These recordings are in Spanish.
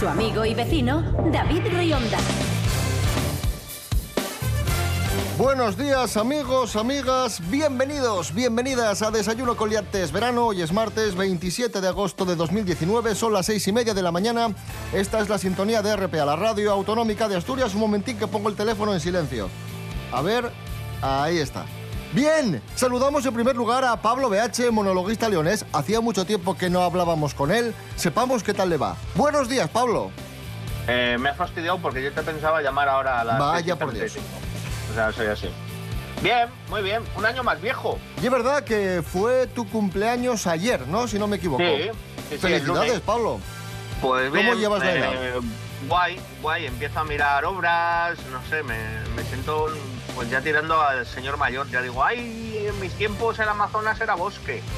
Su amigo y vecino, David Rionda. Buenos días amigos, amigas, bienvenidos, bienvenidas a Desayuno con Liantes Verano. Hoy es martes 27 de agosto de 2019, son las seis y media de la mañana. Esta es la sintonía de RPA, la radio autonómica de Asturias. Un momentín que pongo el teléfono en silencio. A ver, ahí está. Bien, saludamos en primer lugar a Pablo BH, monologuista leonés. Hacía mucho tiempo que no hablábamos con él. Sepamos qué tal le va. Buenos días, Pablo. Eh, me has fastidiado porque yo te pensaba llamar ahora a las. Vaya 6 y por Dios. 35. O sea, soy así. Bien, muy bien. Un año más viejo. Y es verdad que fue tu cumpleaños ayer, ¿no? Si no me equivoco. Sí. sí, sí, el Felicidades. Pablo. Pues ¿Cómo bien, llevas la eh, edad? Guay, guay. Empiezo a mirar obras, no sé, me, me siento pues ya tirando al señor mayor. Ya digo, ay, en mis tiempos el Amazonas era bosque.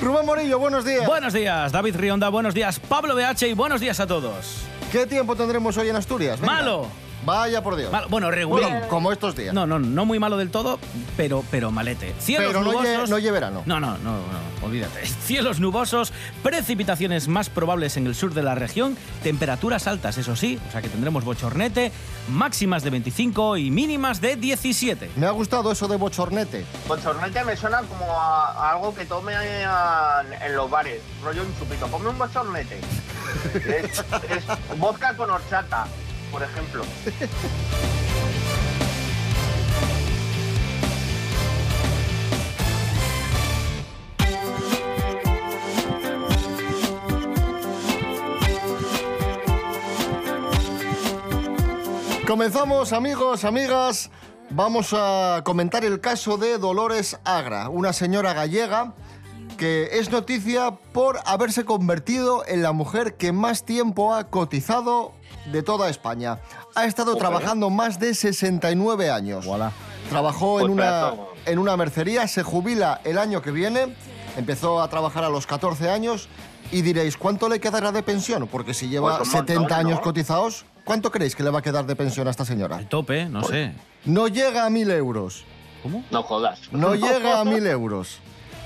Rubén Morillo, buenos días. Buenos días, David Rionda, buenos días, Pablo BH y buenos días a todos. ¿Qué tiempo tendremos hoy en Asturias? Venga. Malo. Vaya por Dios. Malo, bueno, regulín. Bueno, como estos días. No, no, no muy malo del todo, pero, pero malete. Cielos Pero no nubosos. lle- no lle verano. No, no, no, no, olvídate. Cielos nubosos, precipitaciones más probables en el sur de la región, temperaturas altas, eso sí, o sea que tendremos bochornete, máximas de 25 y mínimas de 17. Me ha gustado eso de bochornete. Bochornete me suena como a, a algo que tome a- en los bares. Rollo un chupito. Ponme un bochornete. es, es vodka con horchata, por ejemplo. Comenzamos, amigos, amigas. Vamos a comentar el caso de Dolores Agra, una señora gallega que es noticia por haberse convertido en la mujer que más tiempo ha cotizado de toda España. Ha estado trabajando más de 69 años. Voilà. Trabajó en Pues una, pedazo. en una mercería, se jubila el año que viene, empezó a trabajar a los 14 años y diréis, ¿cuánto le quedará de pensión? Porque si lleva Pues un montón, 70 años ¿no? cotizados, ¿cuánto creéis que le va a quedar de pensión a esta señora? El tope, no sé. No llega a mil euros. ¿Cómo? No jodas. No llega a mil euros.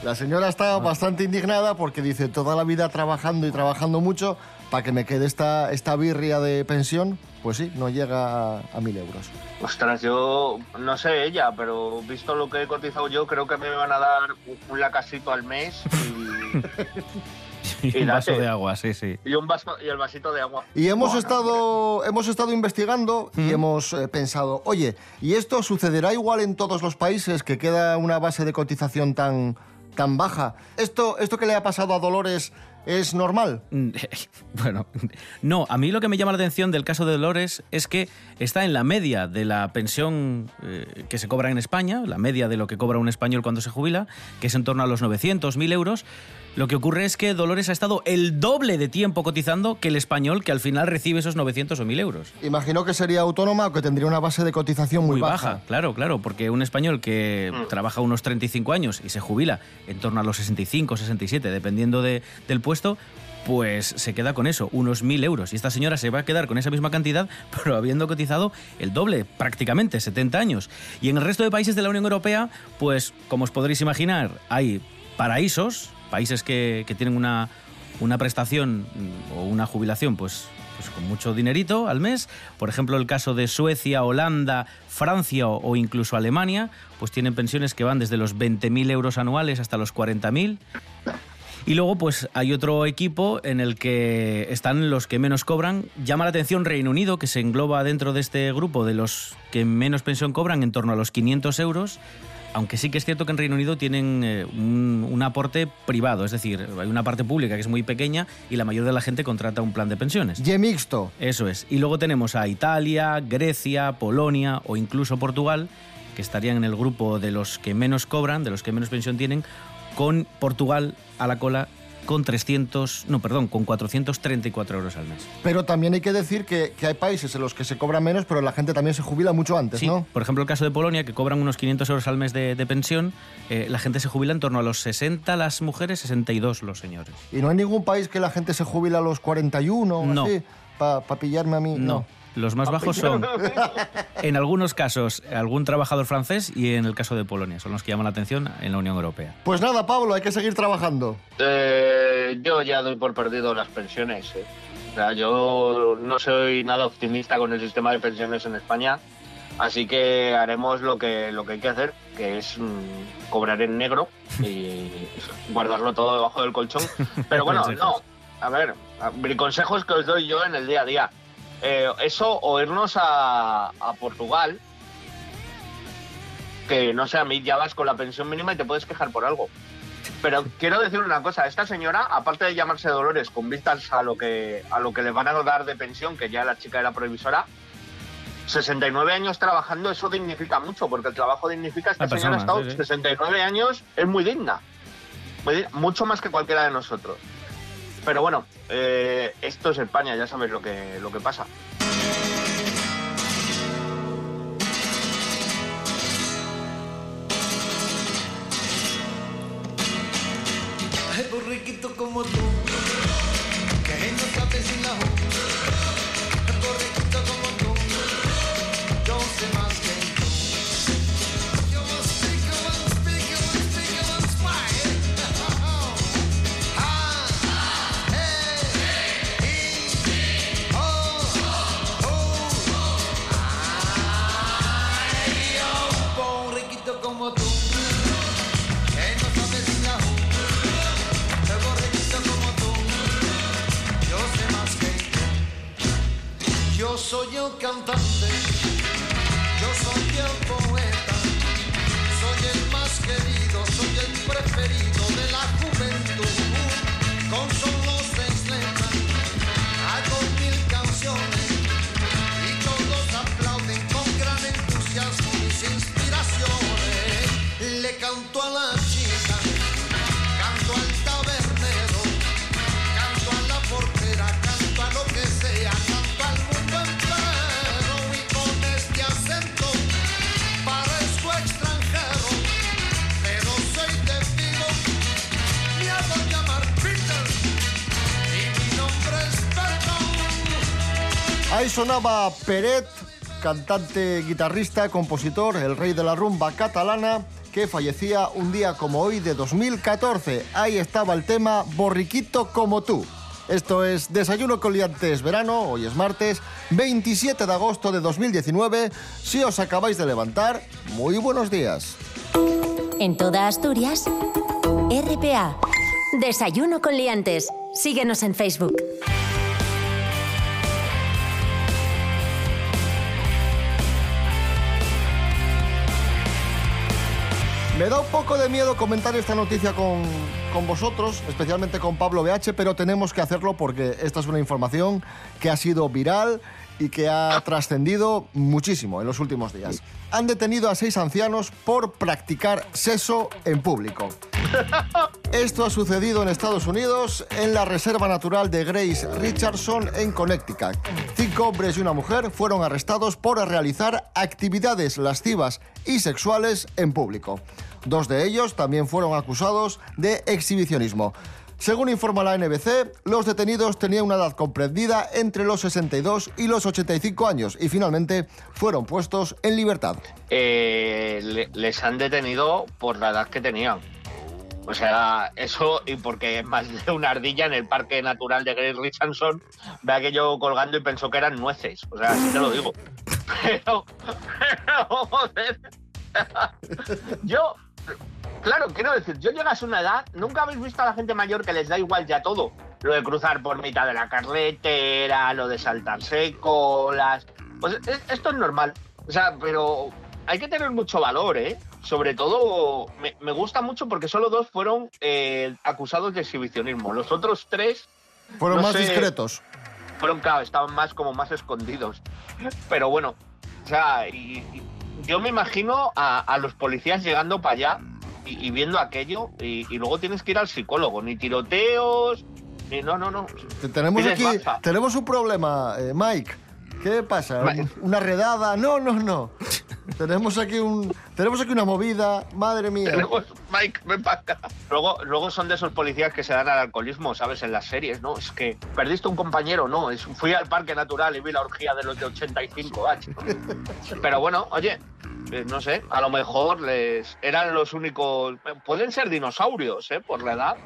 La señora está bastante indignada porque dice toda la vida trabajando y trabajando mucho para que me quede esta, esta birria de pensión. Pues sí, no llega a, a mil euros. Ostras, yo no sé ella, pero visto lo que he cotizado yo, creo que me van a dar un, lacasito al mes y, Y un vaso de agua, sí, sí. y un vaso y el vasito de agua. Y hemos estado, hemos estado investigando y hemos eh, pensado, oye, ¿y esto sucederá igual en todos los países que queda una base de cotización tan, tan baja? ¿Esto, ¿Esto que le ha pasado a Dolores es normal? Mm, Bueno, no, a mí lo que me llama la atención del caso de Dolores es que está en la media de la pensión eh, que se cobra en España, la media de lo que cobra un español cuando se jubila, que es en torno a los 900, 1000 euros. Lo que ocurre es que Dolores ha estado el doble de tiempo cotizando que el español que al final recibe esos 900 o 1000 euros. Imagino que sería autónoma o que tendría una base de cotización muy, Muy baja, claro, claro, porque un español que trabaja unos 35 años y se jubila en torno a los 65, 67, dependiendo de- del puesto, pues se queda con eso, unos 1.000 euros. Y esta señora se va a quedar con esa misma cantidad, pero habiendo cotizado el doble, prácticamente 70 años. Y en el resto de países de la Unión Europea, pues como os podréis imaginar, hay paraísos, países que, que tienen una, una prestación mm, o una jubilación, pues pues con mucho dinerito al mes. Por ejemplo, el caso de Suecia, Holanda, Francia o, incluso Alemania, pues tienen pensiones que van desde los 20.000 euros anuales hasta los 40.000. Y luego, pues hay otro equipo en el que están los que menos cobran. Llama la atención Reino Unido, que se engloba dentro de este grupo de los que menos pensión cobran, en torno a los 500 euros. Aunque sí que es cierto que en Reino Unido tienen eh, un, un aporte privado, es decir, hay una parte pública que es muy pequeña y la mayoría de la gente contrata un plan de pensiones. Y mixto. Eso es. Y luego tenemos a Italia, Grecia, Polonia o incluso Portugal, que estarían en el grupo de los que menos cobran, de los que menos pensión tienen, con Portugal a la cola con 300, no, perdón, con 434 euros al mes. Pero también hay que decir que, que hay países en los que se cobra menos, pero la gente también se jubila mucho antes, Sí, ¿no? por ejemplo, el caso de Polonia, que cobran unos 500 euros al mes de, de pensión, eh, la gente se jubila en torno a los 60 las mujeres, 62 los señores. Y no hay ningún país que la gente se jubila a los 41 o No. así, para pillarme a mí. No. Los más bajos son, en algunos casos, algún trabajador francés y en el caso de Polonia. Son los que llaman la atención en la Unión Europea. Pues nada, Pablo, hay que seguir trabajando. Eh, yo ya doy por perdido las pensiones. eh. O sea, yo no soy nada optimista con el sistema de pensiones en España, así que haremos lo que, lo que hay que hacer, que es mm, cobrar en negro y guardarlo todo debajo del colchón. Pero bueno, no. A ver, mi consejo es que os doy yo en el día a día. Eh, eso o irnos a, a Portugal, que no sé, a mí ya vas con la pensión mínima y te puedes quejar por algo. Pero quiero decir una cosa, esta señora, aparte de llamarse Dolores con vistas a lo que a lo que le van a dar de pensión, que ya la chica era provisora, 69 años trabajando, eso dignifica mucho, porque el trabajo dignifica. Esta La señora ha persona, estado sí, sí. 69 años, es muy digna. Muy mucho más que cualquiera de nosotros. Pero bueno, eh, esto es España, ya sabes lo que, lo que pasa. Como tú, Ahí sonaba Peret, cantante, guitarrista, compositor, el rey de la rumba catalana, que fallecía un día como hoy de 2014. Ahí estaba el tema Borriquito como tú. Esto es Desayuno con Liantes Verano, hoy es martes 27 de agosto de 2019. Si os acabáis de levantar, muy buenos días. En toda Asturias, RPA. Desayuno con liantes. Síguenos en Facebook. Me da un poco de miedo comentar esta noticia con, con vosotros, especialmente con Pablo BH, pero tenemos que hacerlo porque esta es una información que ha sido viral y que ha trascendido muchísimo en los últimos días. Han detenido a seis ancianos por practicar sexo en público. Esto ha sucedido en Estados Unidos, en la Reserva Natural de Grace Richardson, en Connecticut. Cinco hombres y una mujer fueron arrestados por realizar actividades lascivas y sexuales en público. Dos de ellos también fueron acusados de exhibicionismo. Según informa la NBC, los detenidos tenían una edad comprendida entre los 62 y los 85 años y finalmente fueron puestos en libertad. Eh, le- les han detenido por la edad que tenían. O sea, eso y porque más de una ardilla en el Parque Natural de Grace Richardson ve aquello colgando y pensó que eran nueces. O sea, así te lo digo. Pero, pero, joder. Yo, claro, quiero decir, yo llegas a una edad, nunca habéis visto a la gente mayor que les da igual ya todo. Lo de cruzar por mitad de la carretera, lo de saltarse colas. Pues es- esto es normal. O sea, pero hay que tener mucho valor, ¿eh? Sobre todo, me, me gusta mucho porque solo dos fueron eh, acusados de exhibicionismo. Los otros tres Fueron No más sé. discretos. fueron, claro, estaban más como más escondidos. Pero bueno, o sea, y, y yo me imagino a, a los policías llegando para allá y, y viendo aquello y, y luego tienes que ir al psicólogo, ni tiroteos, ni no, no, no. Te- Tenemos aquí, tenemos un problema, eh, Mike. ¿Qué pasa? Ma- ¿Una redada? No, no, no. tenemos aquí un, tenemos aquí una movida. Madre mía. Tenemos- Mike, ven para acá. Luego, luego son de esos policías que se dan al alcoholismo, ¿sabes? En las series, ¿no? Es que perdiste un compañero, no. Es, fui al parque natural y vi la orgía de los de 85 H. Pero bueno, oye, no sé, a lo mejor les eran los únicos. Pueden ser dinosaurios, ¿eh? Por la edad.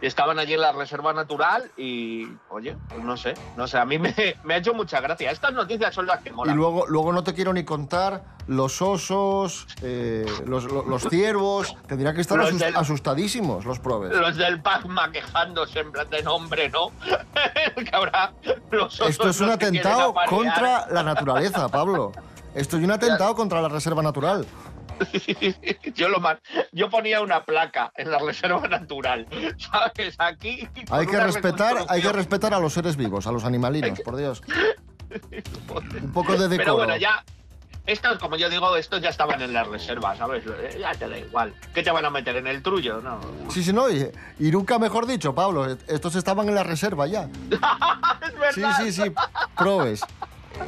Y estaban allí en la reserva natural y, oye, pues no sé, no sé, a mí me, me ha hecho mucha gracia. Estas noticias son las que Y molan. luego, luego no te quiero ni contar los osos, eh, los, los- los ciervos. Tendrían que estar del- asustadísimos los probes. Los del Pacma quejándose en plan de nombre, ¿no? que habrá los osos Esto es un atentado contra la naturaleza, Pablo. Esto es un atentado contra la reserva natural. yo lo más, yo ponía una placa en la reserva natural, ¿sabes? Aquí Hay que respetar, hay que respetar a los seres vivos, a los animalinos, por Dios. Un poco de decoro. Pero bueno, ya estos, como yo digo, estos ya estaban en la reserva, ¿sabes? Eh, Ya te da igual. ¿Qué te van a meter en el trullo? No. Sí, sí, no. Y, y nunca mejor dicho, Pablo. Estos estaban en la reserva ya. es Sí, verdad. sí, sí. Probes.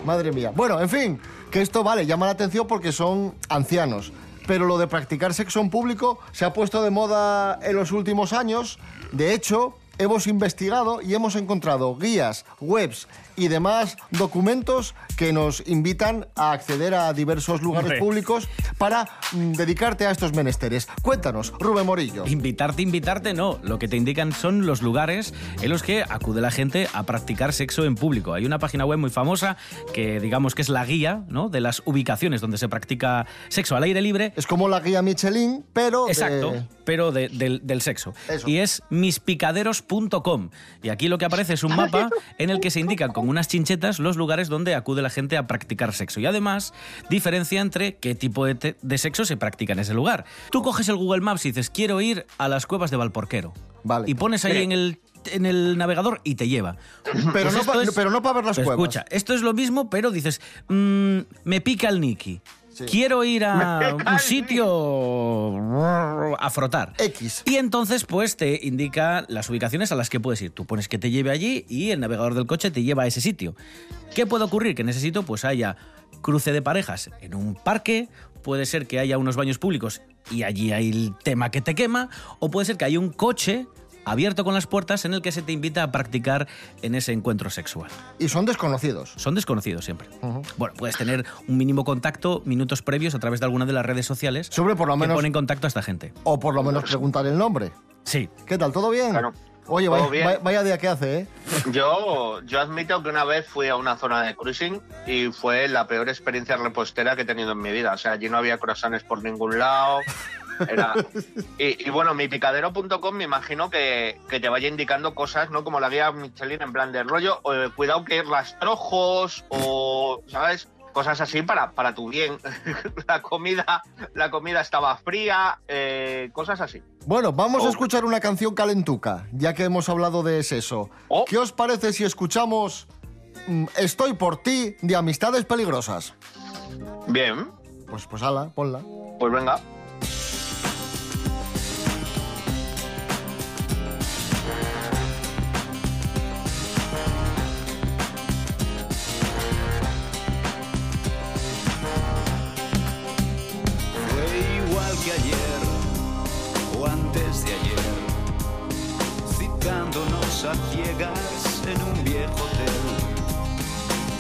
Madre mía. Bueno, en fin, esto vale, llama la atención porque son ancianos. Pero lo de practicar sexo en público se ha puesto de moda en los últimos años. De hecho, hemos investigado y hemos encontrado guías, webs y demás documentos que nos invitan a acceder a diversos lugares Hombre. públicos para mm, dedicarte a estos menesteres. Cuéntanos, Rubén Morillo. Invitarte, invitarte, no. Lo que te indican son los lugares en los que acude la gente a practicar sexo en público. Hay una página web muy famosa que digamos que es la guía ¿no? de las ubicaciones donde se practica sexo al aire libre. Es como la guía Michelin, pero... de- Exacto, pero de- del, del sexo. Eso. Y es mispicaderos.com. Y aquí lo que aparece es un mapa en el que se indican con unas chinchetas los lugares donde acude la gente a practicar sexo. Y además diferencia entre qué tipo de, de sexo se practica en ese lugar. Tú coges el Google Maps y dices, quiero ir a las cuevas de Valporquero. Vale. Y pones ahí Mire. en el, en el navegador y te lleva. Pero, Pues no esto pa- es- pero no para ver las cuevas. Escucha, esto es lo mismo, pero dices, mm, me pica el Niki. Sí. Quiero ir a un sitio a frotar. X. Y entonces, pues te indica las ubicaciones a las que puedes ir. Tú pones que te lleve allí y el navegador del coche te lleva a ese sitio. ¿Qué puede ocurrir? Que en ese sitio pues haya cruce de parejas en un parque, puede ser que haya unos baños públicos y allí hay el tema que te quema, o puede ser que haya un coche abierto con las puertas en el que se te invita a practicar en ese encuentro sexual. Y son desconocidos. Son desconocidos siempre. Ujú. Bueno, puedes tener un mínimo contacto minutos previos a través de alguna de las redes sociales Sobre por lo que menos. ponen en contacto a esta gente. O por lo menos preguntar el nombre. Sí, ¿Qué tal? ¿Todo bien? Claro. Oye, Todo vaya, bien. vaya- vaya día que hace, ¿eh? Yo, yo admito que una vez fui a una zona de cruising y fue la peor experiencia repostera que he tenido en mi vida. O sea, allí no había croissants por ningún lado. Era... Y, y bueno, mi picadero.com me imagino que, que te vaya indicando cosas, ¿no? Como la guía Michelin en plan de rollo, eh, cuidado que rastrojos o, ¿sabes? Cosas así para, para tu bien. la comida la comida estaba fría, eh, cosas así. Bueno, vamos a escuchar una canción calentuca, ya que hemos hablado de sexo. Oh. ¿Qué os parece si escuchamos mm, Estoy por ti de Amistades Peligrosas? Bien, Pues, pues ala, ponla. pues venga. A ciegas en un viejo hotel.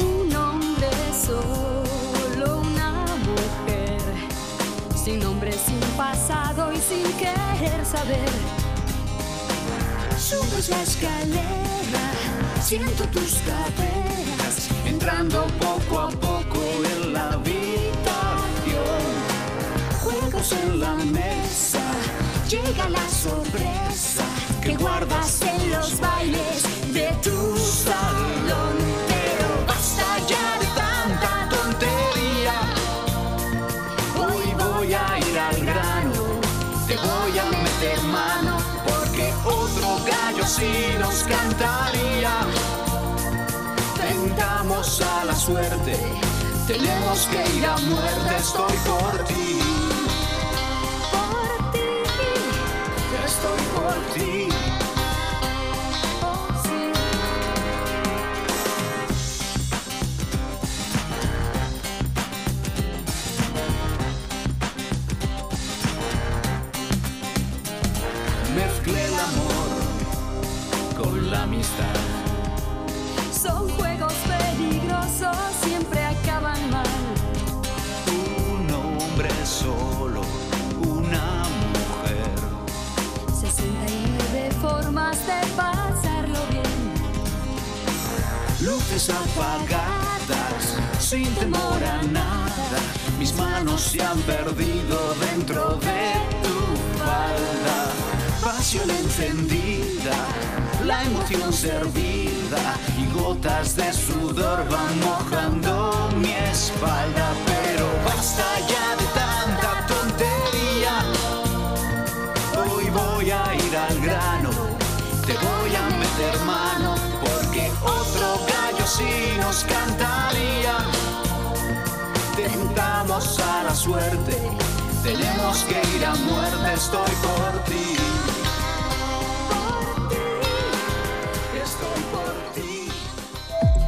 Un hombre solo, una mujer, sin nombre, sin pasado y sin querer saber. Subes la escalera, siento tus caderas, Entrando poco a poco en la habitación, juegos en la mesa, llega la sorpresa que guardas en los bailes de tu salón. Pero basta ya de tanta tontería. Hoy voy a ir al grano, te voy a meter mano, porque otro gallo sí nos cantaría. Tentamos a la suerte, tenemos que ir a muerte, estoy por ti. por ti. ti. Amistad. Son juegos peligrosos, siempre acaban mal. Un hombre solo, una mujer. 69 formas de pasarlo bien. Luces apagadas, sin temor a nada. Mis manos se han perdido dentro de tu falda. Pasión encendida, la emoción servida y gotas de sudor van mojando mi espalda. Pero basta ya de tanta tontería. Hoy voy a ir al grano, te voy a meter mano, porque otro gallo sí nos cantaría. Tentamos a la suerte, tenemos que ir a muerte, estoy por ti.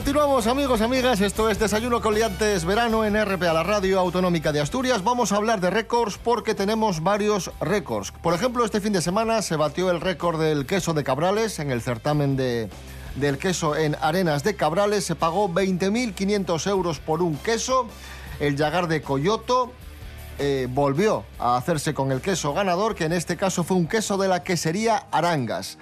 Continuamos amigos, amigas, esto es Desayuno con Liantes Verano en RPA, la radio autonómica de Asturias. Vamos a hablar de récords porque tenemos varios récords. Por ejemplo, este fin de semana se batió el récord del queso de Cabrales en el certamen de, del queso en Arenas de Cabrales. Se pagó 20.500 euros por un queso. El Yagar de Coyoto eh, volvió a hacerse con el queso ganador, que en este caso fue un queso de la quesería Arangas.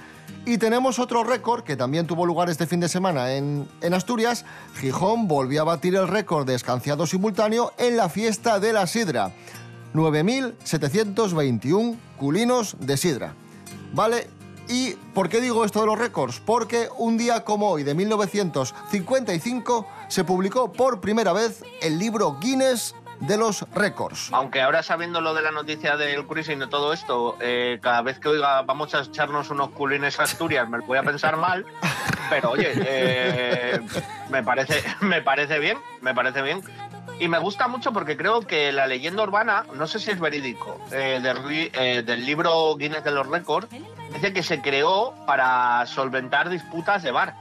Y tenemos otro récord que también tuvo lugar este fin de semana en, Asturias. Gijón volvió a batir el récord de escanciado simultáneo en la fiesta de la sidra. 9.721 culinos de sidra. ¿Vale? ¿Y por qué digo esto de los récords? Porque un día como hoy, de 1955, se publicó por primera vez el libro Guinness de los récords. Aunque ahora sabiendo lo de la noticia del cruising y todo esto, eh, cada vez que oiga vamos a echarnos unos culines a Asturias, me voy a pensar mal. Pero oye, eh, me, parece, me parece bien, me parece bien. Y me gusta mucho porque creo que la leyenda urbana, no sé si es verídico, eh, del, eh, del libro Guinness de los récords, dice que se creó para solventar disputas de bar.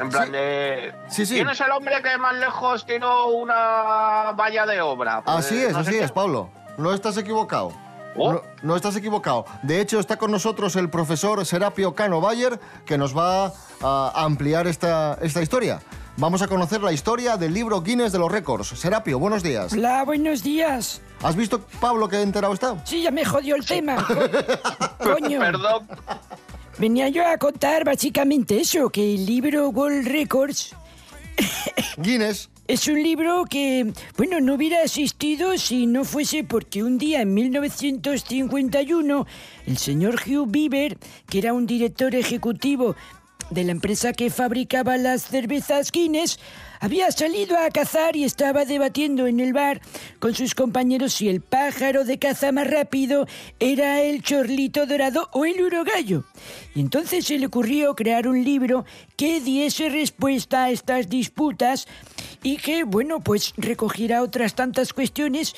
En plan Sí. de... Sí, sí. ¿Quién es el hombre que más lejos tiró una valla de obra? Pues, Así es, no así qué. es, Pablo. No estás equivocado. Oh. No, no estás equivocado. De hecho, está con nosotros el profesor Serapio Cano Bayer, que nos va a ampliar esta, esta historia. Vamos a conocer la historia del libro Guinness de los récords. Serapio, buenos días. Hola, buenos días. ¿Has visto, Pablo, qué enterado está? Sí, ya me jodió el tema. Coño. Perdón. Venía yo a contar básicamente eso, que el libro World Records Guinness. es un libro que, bueno, no hubiera existido si no fuese porque un día en 1951 el señor Hugh Beaver, que era un director ejecutivo de la empresa que fabricaba las cervezas Guinness, había salido a cazar y estaba debatiendo en el bar con sus compañeros si el pájaro de caza más rápido era el chorlito dorado o el urogallo. Y entonces se le ocurrió crear un libro que diese respuesta a estas disputas y que, bueno, pues recogiera otras tantas cuestiones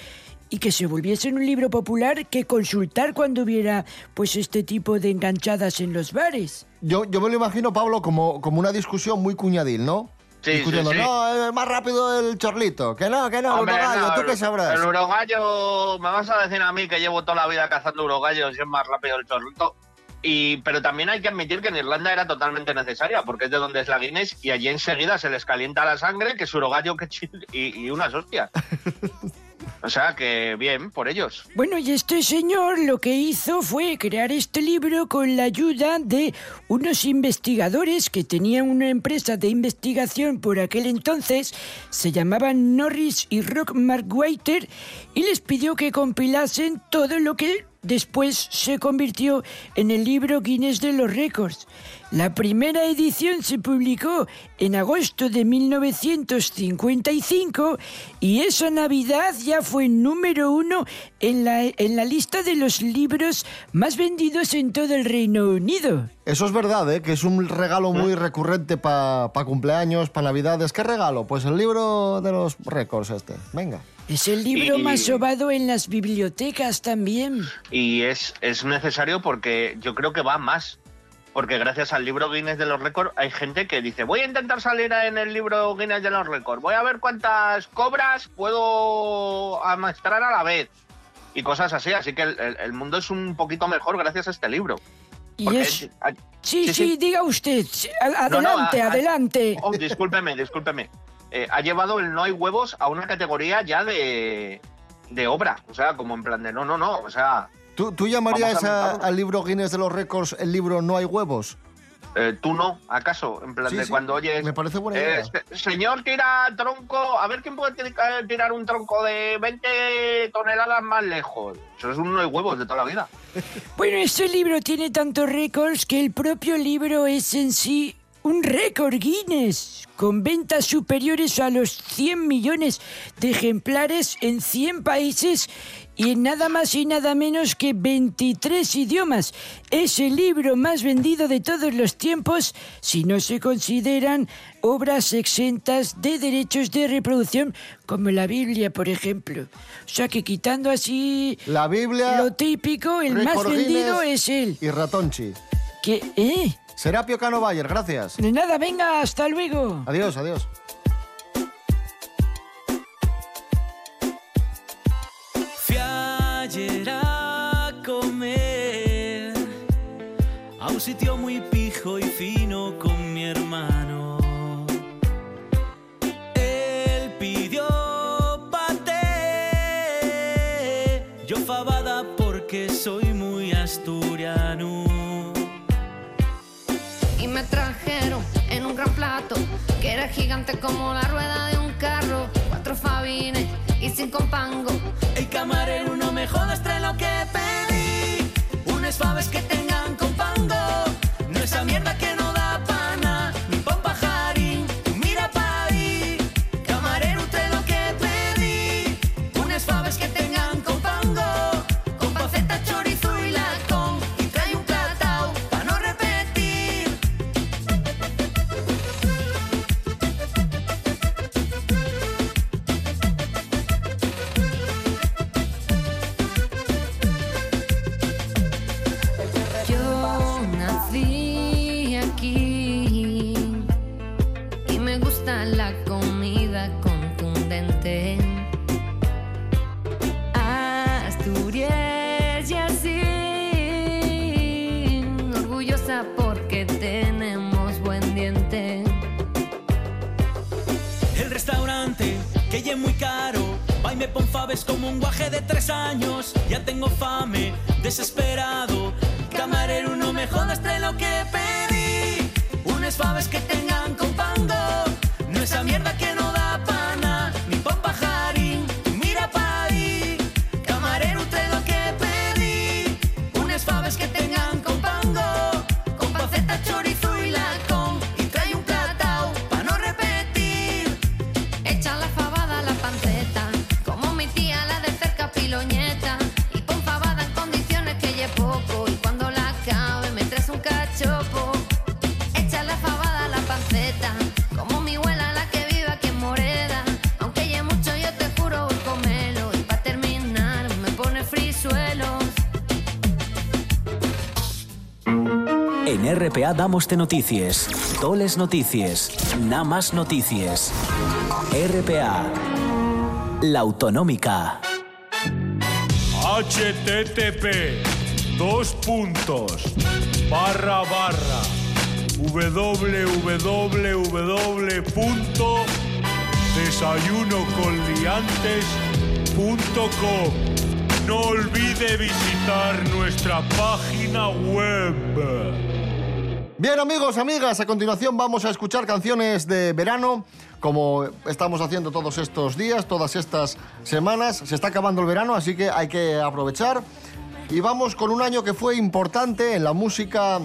y que se volviese un libro popular que consultar cuando hubiera pues este tipo de enganchadas en los bares. Yo, yo me lo imagino, Pablo, como, como una discusión muy cuñadil, ¿no? Sí, Discutiendo, sí, sí. no, es más rápido el chorlito. Que no, que no, Hombre, urogallo, no, ¿tú qué sabrás? El urogallo, me vas a decir a mí que llevo toda la vida cazando urogallos y es más rápido el chorrito. Y, pero también hay que admitir que en Irlanda era totalmente necesaria, porque es de donde es la Guinness y allí enseguida se les calienta la sangre, que es urogallo que y, y unas hostias. O sea que bien, por ellos. Bueno, y este señor lo que hizo fue crear este libro con la ayuda de unos investigadores que tenían una empresa de investigación por aquel entonces, se llamaban Norris y Rock Markwaiter, y les pidió que compilasen todo lo que después se convirtió en el libro Guinness de los Récords. La primera edición se publicó en agosto de 1955 y esa Navidad ya fue número uno en la, en la lista de los libros más vendidos en todo el Reino Unido. Eso es verdad, ¿eh? que es un regalo muy recurrente para cumpleaños, para Navidades. ¿Qué regalo? Pues el libro de los récords este. Venga. Es el libro Y- más sobado en las bibliotecas también. Y es, es necesario porque yo creo que va más. Porque gracias al libro Guinness de los récords hay gente que dice, voy a intentar salir en el libro Guinness de los récords, voy a ver cuántas cobras puedo amaestrar a la vez. Y cosas así, así que el, el- el mundo es un poquito mejor gracias a este libro. Y Porque es... es- a- Sí, sí, diga usted. No, no, Adelante, a- a- adelante. Oh, discúlpeme, discúlpeme. Eh, ha llevado el no hay huevos a una categoría ya de, de obra. O sea, como en plan de no, no, no. O sea, ¿Tú, tú llamarías a al libro Guinness de los récords el libro No hay huevos? eh, tú no, ¿acaso? En plan Sí, de sí, cuando oyes. me parece buena eh, idea. se- señor, tira tronco. A ver quién puede tir- eh, tirar un tronco de 20 toneladas más lejos. Eso es un no hay huevos de toda la vida. Bueno, este libro tiene tantos récords que el propio libro es en sí un récord Guinness, con ventas superiores a los 100 millones de ejemplares en 100 países y en nada más y nada menos que 23 idiomas. Es el libro más vendido de todos los tiempos si no se consideran obras exentas de derechos de reproducción como la Biblia, por ejemplo. O sea que quitando así La Biblia, lo típico, el más vendido es él. y Ratonchi. Que, ¿eh? Serapio Cano Bayer, gracias. De nada, venga, hasta luego. Adiós, adiós. Fui ayer a comer a un sitio muy que era gigante como la rueda de un carro, cuatro fabines y cinco pangos. El camarero no me jodas, trae lo que pedí. Unas faves que tengan con pango. No esa mierda This is. RPA damos noticias, toles noticias, nada más noticias. RPA, la autonómica. http dos puntos. Barra barra. www No olvide visitar nuestra página web. Bien amigos, amigas, a continuación vamos a escuchar canciones de verano, como estamos haciendo todos estos días, todas estas semanas. Se está acabando el verano, así que hay que aprovechar. Y vamos con un año que fue importante en la música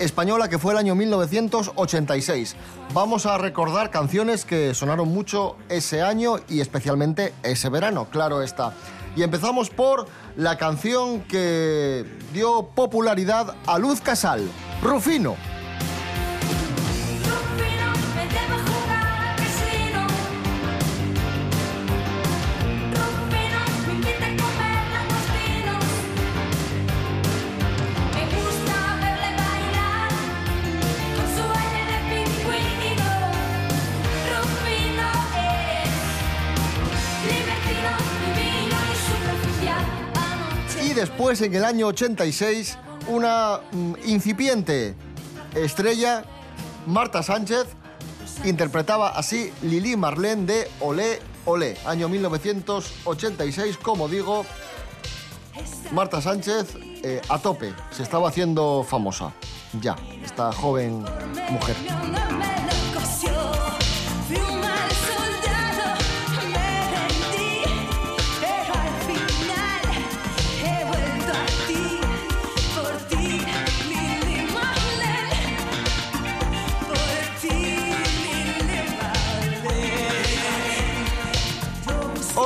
española, que fue el año 1986. Vamos a recordar canciones que sonaron mucho ese año y especialmente ese verano, claro está. Y empezamos por la canción que dio popularidad a Luz Casal, Rufino. Me gusta verle bailar con su aire de pingüino. Rufino es libertino, divino y superficial. Y después, en el año 86, una mm, incipiente estrella, Marta Sánchez, interpretaba así Lili Marlene de Olé Olé, año 1986, como digo, Marta Sánchez eh, a tope, se estaba haciendo famosa, ya, esta joven mujer.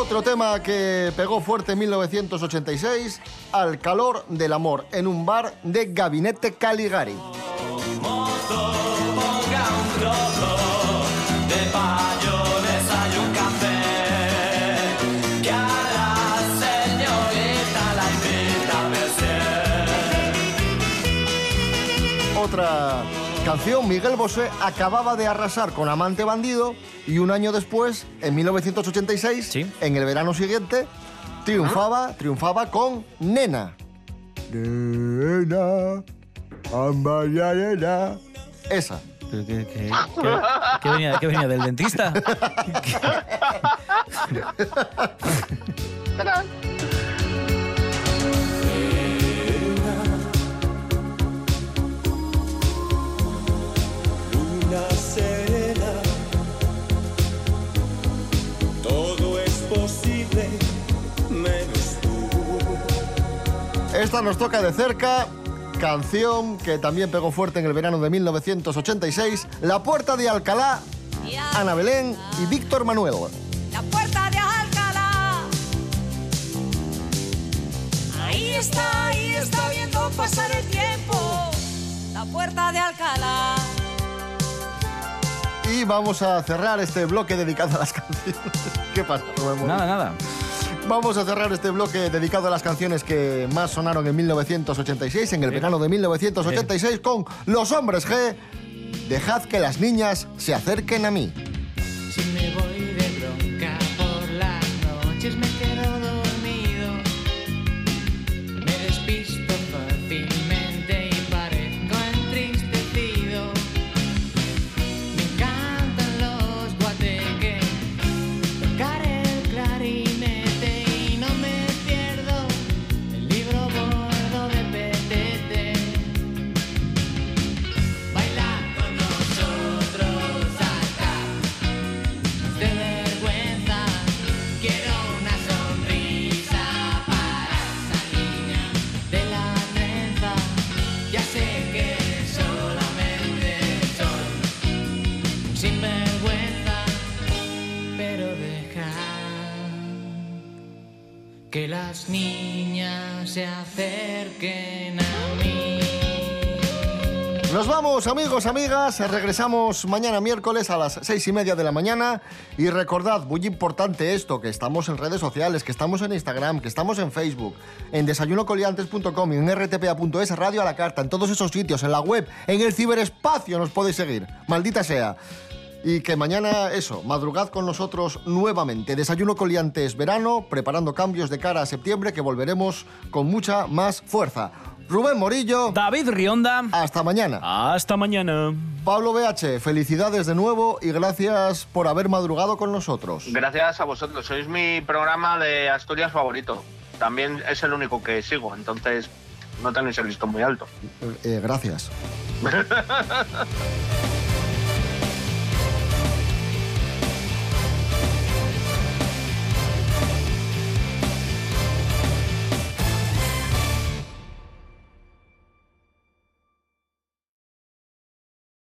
Otro tema que pegó fuerte en 1986, Al calor del amor, en un bar de Gabinete Caligari. Otra canción, Miguel Bosé acababa de arrasar con Amante Bandido y un año después, en 1986, en el verano siguiente, triunfaba, triunfaba con Nena. Nena, ambaya, nena. Esa. ¿Qué, qué- qué- qué venía, qué venía del dentista? Esta nos toca de cerca. Canción que también pegó fuerte en el verano de 1986, La Puerta de Alcalá, Ana Belén y Víctor Manuel. La puerta de Alcalá. Ahí está, ahí está viendo pasar el tiempo. La puerta de Alcalá. Y vamos a cerrar este bloque dedicado a las canciones. ¿Qué pasa, Rubén? Nada, nada. Vamos a cerrar este bloque dedicado a las canciones que más sonaron en 1986, en el verano de 1986, con Los Hombres G. Dejad que las niñas se acerquen a mí. Amigos, amigas. Regresamos mañana miércoles a las seis y media de la mañana. Y recordad, muy importante esto, que estamos en redes sociales, que estamos en Instagram, que estamos en Facebook, en desayunocoliantes.com y en rtpa.es, Radio a la Carta, en todos esos sitios, en la web, en el ciberespacio nos podéis seguir. Maldita sea. Y que mañana, eso, madrugad con nosotros nuevamente. Desayuno coliantes verano, preparando cambios de cara a septiembre que volveremos con mucha más fuerza. Rubén Morillo. David Rionda. Hasta mañana. Hasta mañana. Pablo BH, felicidades de nuevo y gracias por haber madrugado con nosotros. Gracias a vosotros, sois mi programa de Asturias favorito. También es el único que sigo, entonces no tenéis el listón muy alto. Eh, gracias.